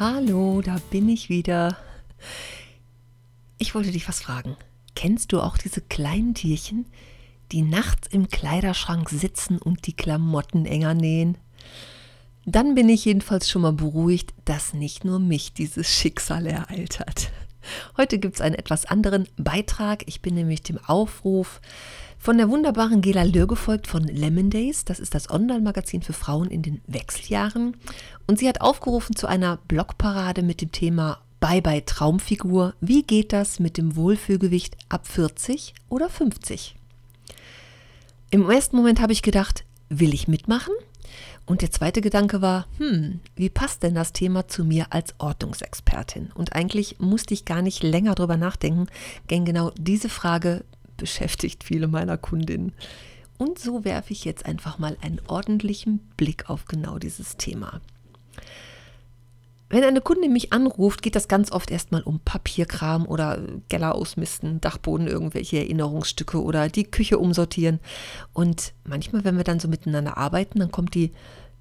Hallo, da bin ich wieder. Ich wollte dich was fragen. Kennst du auch diese kleinen Tierchen, die nachts im Kleiderschrank sitzen und die Klamotten enger nähen? Dann bin ich jedenfalls schon mal beruhigt, dass nicht nur mich dieses Schicksal ereilt hat. Heute gibt es einen etwas anderen Beitrag. Ich bin nämlich dem Aufruf von der wunderbaren Gela Lör gefolgt von Lemon Days. Das ist das Online-Magazin für Frauen in den Wechseljahren. Und sie hat aufgerufen zu einer Blogparade mit dem Thema Bye bye Traumfigur. Wie geht das mit dem Wohlfühlgewicht ab 40 oder 50? Im ersten Moment habe ich gedacht, will ich mitmachen? Und der zweite Gedanke war, hm, wie passt denn das Thema zu mir als Ordnungsexpertin? Und eigentlich musste ich gar nicht länger drüber nachdenken, denn genau diese Frage beschäftigt viele meiner Kundinnen. Und so werfe ich jetzt einfach mal einen ordentlichen Blick auf genau dieses Thema. Wenn eine Kundin mich anruft, geht das ganz oft erstmal um Papierkram oder Keller ausmisten, Dachboden, irgendwelche Erinnerungsstücke oder die Küche umsortieren. Und manchmal, wenn wir dann so miteinander arbeiten, dann kommt die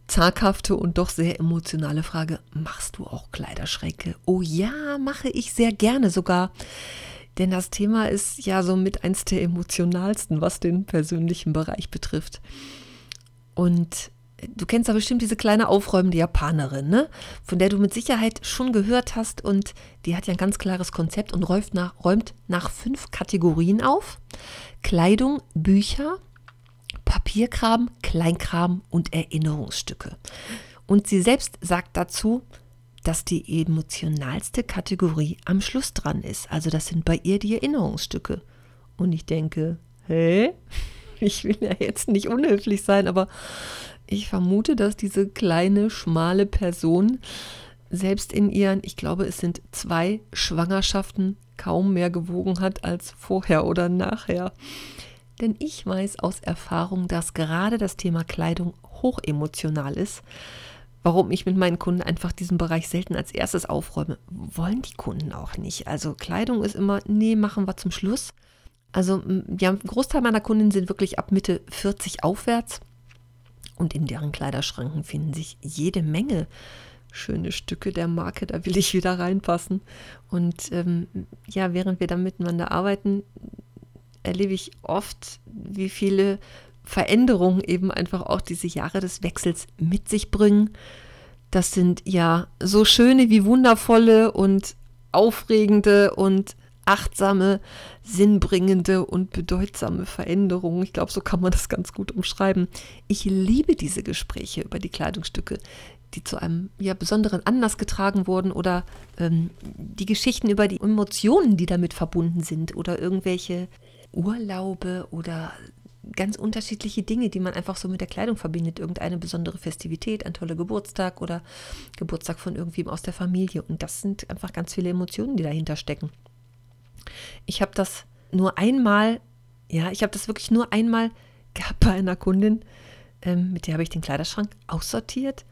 zaghafte und doch sehr emotionale Frage, machst du auch Kleiderschränke? Oh ja, mache ich sehr gerne sogar. Denn das Thema ist ja so mit eins der emotionalsten, was den persönlichen Bereich betrifft. Und du kennst ja bestimmt diese kleine aufräumende Japanerin, ne? von der du mit Sicherheit schon gehört hast. Und die hat ja ein ganz klares Konzept und räumt nach, räumt nach fünf Kategorien auf. Kleidung, Bücher, Papierkram, Kleinkram und Erinnerungsstücke. Und sie selbst sagt dazu, dass die emotionalste Kategorie am Schluss dran ist. Also das sind bei ihr die Erinnerungsstücke. Und ich denke, hä? Ich will ja jetzt nicht unhöflich sein, aber ich vermute, dass diese kleine, schmale Person selbst in ihren, ich glaube, es sind zwei Schwangerschaften kaum mehr gewogen hat als vorher oder nachher. Denn ich weiß aus Erfahrung, dass gerade das Thema Kleidung hochemotional ist warum ich mit meinen Kunden einfach diesen Bereich selten als erstes aufräume. Wollen die Kunden auch nicht. Also Kleidung ist immer, nee, machen wir zum Schluss. Also ja, ein Großteil meiner Kunden sind wirklich ab Mitte 40 aufwärts und in deren Kleiderschranken finden sich jede Menge schöne Stücke der Marke, da will ich wieder reinpassen. Und ähm, ja, während wir dann miteinander arbeiten, erlebe ich oft, wie viele Veränderungen eben einfach auch diese Jahre des Wechsels mit sich bringen. Das sind ja so schöne wie wundervolle und aufregende und achtsame, sinnbringende und bedeutsame Veränderungen. Ich glaube, so kann man das ganz gut umschreiben. Ich liebe diese Gespräche über die Kleidungsstücke, die zu einem ja, besonderen Anlass getragen wurden oder ähm, die Geschichten über die Emotionen, die damit verbunden sind oder irgendwelche Urlaube oder ganz unterschiedliche Dinge, die man einfach so mit der Kleidung verbindet. Irgendeine besondere Festivität, ein toller Geburtstag oder Geburtstag von irgendwem aus der Familie. Und das sind einfach ganz viele Emotionen, die dahinter stecken. Ich habe das nur einmal, ja, ich habe das wirklich nur einmal gehabt bei einer Kundin, ähm, mit der habe ich den Kleiderschrank aussortiert.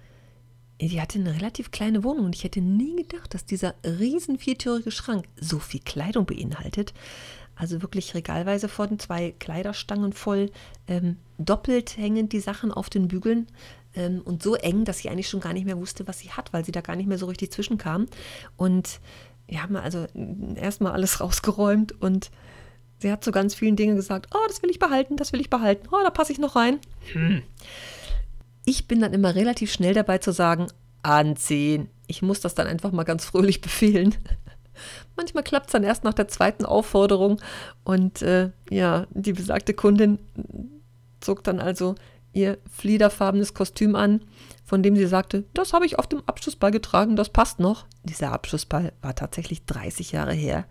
Die hatte eine relativ kleine Wohnung und ich hätte nie gedacht, dass dieser riesen viertürige Schrank so viel Kleidung beinhaltet. Also wirklich regalweise von zwei Kleiderstangen voll, ähm, doppelt hängend die Sachen auf den Bügeln ähm, und so eng, dass sie eigentlich schon gar nicht mehr wusste, was sie hat, weil sie da gar nicht mehr so richtig zwischenkam. Und wir haben also erstmal alles rausgeräumt und sie hat zu ganz vielen Dingen gesagt, oh, das will ich behalten, das will ich behalten, oh, da passe ich noch rein. Hm. Ich bin dann immer relativ schnell dabei zu sagen, anziehen. Ich muss das dann einfach mal ganz fröhlich befehlen. Manchmal klappt es dann erst nach der zweiten Aufforderung und äh, ja, die besagte Kundin zog dann also ihr fliederfarbenes Kostüm an, von dem sie sagte, das habe ich auf dem Abschlussball getragen, das passt noch. Dieser Abschlussball war tatsächlich 30 Jahre her.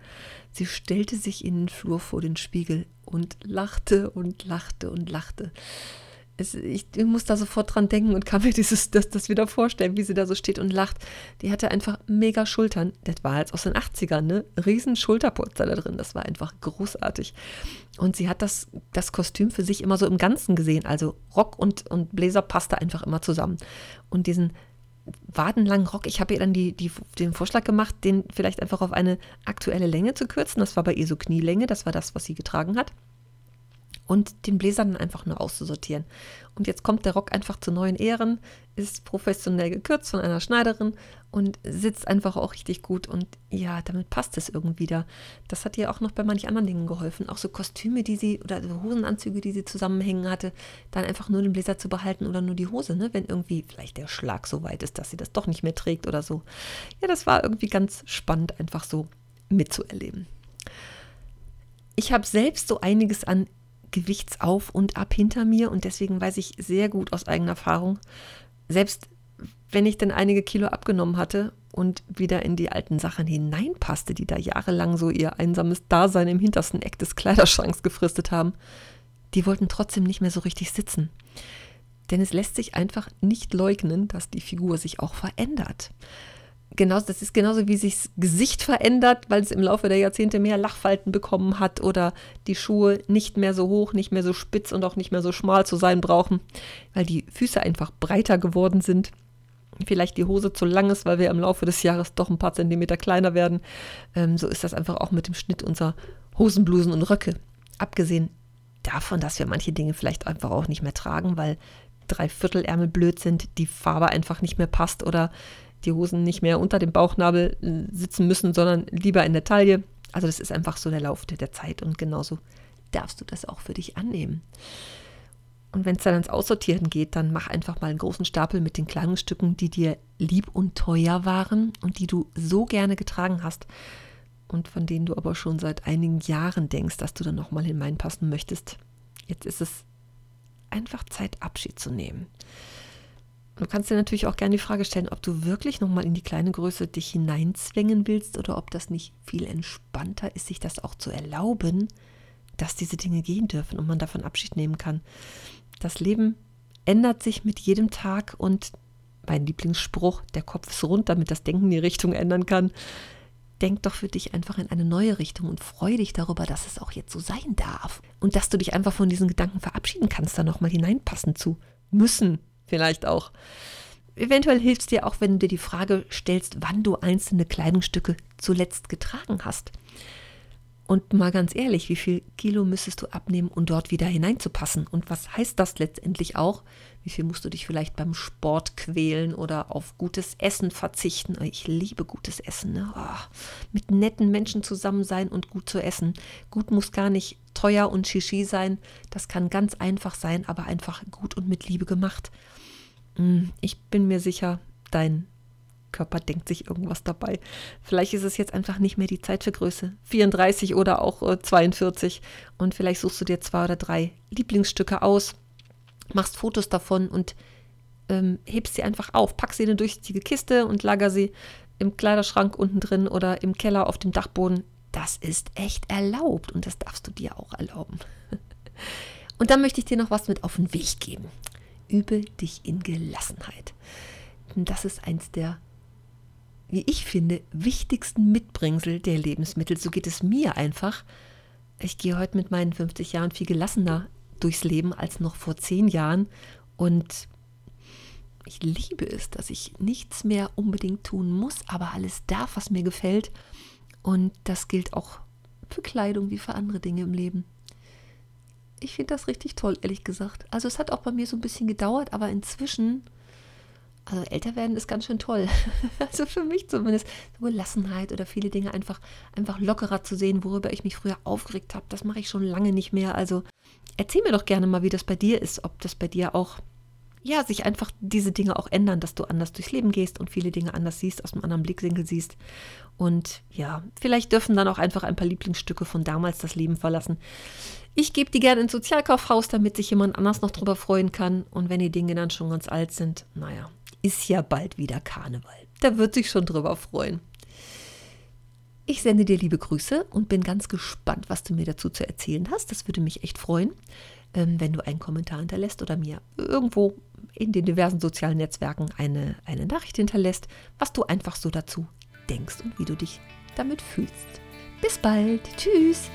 Sie stellte sich in den Flur vor den Spiegel und lachte und lachte und lachte es, ich, ich, muss da sofort dran denken und kann mir dieses, das, das wieder vorstellen, wie sie da so steht und lacht. Die hatte einfach mega Schultern. Das war jetzt aus den 80ern, ne? Riesen Schulterpolster da drin. Das war einfach großartig. Und sie hat das, das Kostüm für sich immer so im Ganzen gesehen. Also Rock und, und Bläser passte einfach immer zusammen. Und diesen wadenlangen Rock, ich habe ihr dann die, die, den Vorschlag gemacht, den vielleicht einfach auf eine aktuelle Länge zu kürzen. Das war bei ihr so Knielänge, das war das, was sie getragen hat und den Bläser dann einfach nur auszusortieren. Und jetzt kommt der Rock einfach zu neuen Ehren, ist professionell gekürzt von einer Schneiderin und sitzt einfach auch richtig gut. Und ja, damit passt es irgendwie da. Das hat ihr auch noch bei manchen anderen Dingen geholfen. Auch so Kostüme, die sie oder Hosenanzüge, die sie zusammenhängen hatte, dann einfach nur den Bläser zu behalten oder nur die Hose, ne? wenn irgendwie vielleicht der Schlag so weit ist, dass sie das doch nicht mehr trägt oder so. Ja, das war irgendwie ganz spannend, einfach so mitzuerleben. Ich habe selbst so einiges an Gewichtsauf und Ab hinter mir und deswegen weiß ich sehr gut aus eigener Erfahrung, selbst wenn ich dann einige Kilo abgenommen hatte und wieder in die alten Sachen hineinpasste, die da jahrelang so ihr einsames Dasein im hintersten Eck des Kleiderschranks gefristet haben, die wollten trotzdem nicht mehr so richtig sitzen. Denn es lässt sich einfach nicht leugnen, dass die Figur sich auch verändert genauso, das ist genauso wie sich das Gesicht verändert, weil es im Laufe der Jahrzehnte mehr Lachfalten bekommen hat oder die Schuhe nicht mehr so hoch, nicht mehr so spitz und auch nicht mehr so schmal zu sein brauchen, weil die Füße einfach breiter geworden sind. Vielleicht die Hose zu lang ist, weil wir im Laufe des Jahres doch ein paar Zentimeter kleiner werden. Ähm, so ist das einfach auch mit dem Schnitt unserer Hosenblusen und Röcke. Abgesehen davon, dass wir manche Dinge vielleicht einfach auch nicht mehr tragen, weil drei Viertelärmel blöd sind, die Farbe einfach nicht mehr passt oder die Hosen nicht mehr unter dem Bauchnabel äh, sitzen müssen, sondern lieber in der Taille. Also das ist einfach so der Lauf der Zeit und genauso darfst du das auch für dich annehmen. Und wenn es dann ans Aussortieren geht, dann mach einfach mal einen großen Stapel mit den Kleidungsstücken, die dir lieb und teuer waren und die du so gerne getragen hast und von denen du aber schon seit einigen Jahren denkst, dass du dann nochmal hineinpassen möchtest. Jetzt ist es einfach Zeit, Abschied zu nehmen. Du kannst dir natürlich auch gerne die Frage stellen, ob du wirklich nochmal in die kleine Größe dich hineinzwängen willst oder ob das nicht viel entspannter ist, sich das auch zu erlauben, dass diese Dinge gehen dürfen und man davon Abschied nehmen kann. Das Leben ändert sich mit jedem Tag und mein Lieblingsspruch, der Kopf ist rund, damit das Denken die Richtung ändern kann. Denk doch für dich einfach in eine neue Richtung und freu dich darüber, dass es auch jetzt so sein darf. Und dass du dich einfach von diesen Gedanken verabschieden kannst, da nochmal hineinpassen zu müssen, vielleicht auch. Eventuell hilft es dir auch, wenn du dir die Frage stellst, wann du einzelne Kleidungsstücke zuletzt getragen hast. Und mal ganz ehrlich, wie viel Kilo müsstest du abnehmen, um dort wieder hineinzupassen? Und was heißt das letztendlich auch? Wie viel musst du dich vielleicht beim Sport quälen oder auf gutes Essen verzichten? Ich liebe gutes Essen. Ne? Oh, mit netten Menschen zusammen sein und gut zu essen. Gut muss gar nicht teuer und shishi sein. Das kann ganz einfach sein, aber einfach gut und mit Liebe gemacht. Hm, ich bin mir sicher, dein Körper denkt sich irgendwas dabei. Vielleicht ist es jetzt einfach nicht mehr die Zeit für Größe 34 oder auch 42 äh, und vielleicht suchst du dir zwei oder drei Lieblingsstücke aus, machst Fotos davon und ähm, hebst sie einfach auf, packst sie in eine durchsichtige Kiste und lager sie im Kleiderschrank unten drin oder im Keller auf dem Dachboden. Das ist echt erlaubt und das darfst du dir auch erlauben. Und dann möchte ich dir noch was mit auf den Weg geben. Übe dich in Gelassenheit. das ist eins der, wie ich finde, wichtigsten Mitbringsel der Lebensmittel. So geht es mir einfach. Ich gehe heute mit meinen 50 Jahren viel gelassener durchs Leben als noch vor zehn Jahren. Und ich liebe es, dass ich nichts mehr unbedingt tun muss, aber alles darf, was mir gefällt. Und das gilt auch für Kleidung wie für andere Dinge im Leben ich finde das richtig toll, ehrlich gesagt. Also es hat auch bei mir so ein bisschen gedauert, aber inzwischen, also älter werden ist ganz schön toll. also für mich zumindest, so Gelassenheit oder viele Dinge einfach, einfach lockerer zu sehen, worüber ich mich früher aufgeregt habe, das mache ich schon lange nicht mehr. Also erzähl mir doch gerne mal, wie das bei dir ist, ob das bei dir auch ja, sich einfach diese Dinge auch ändern, dass du anders durchs Leben gehst und viele Dinge anders siehst, aus einem anderen Blickwinkel siehst. Und ja, vielleicht dürfen dann auch einfach ein paar Lieblingsstücke von damals das Leben verlassen. Ich gebe die gerne ins Sozialkaufhaus, damit sich jemand anders noch drüber freuen kann. Und wenn die Dinge dann schon ganz alt sind, naja, ist ja bald wieder Karneval. Da wird sich schon drüber freuen. Ich sende dir liebe Grüße und bin ganz gespannt, was du mir dazu zu erzählen hast. Das würde mich echt freuen, ähm, wenn du einen Kommentar hinterlässt oder mir irgendwo in den diversen sozialen Netzwerken eine, eine Nachricht hinterlässt, was du einfach so dazu denkst und wie du dich damit fühlst. Bis bald. Tschüss.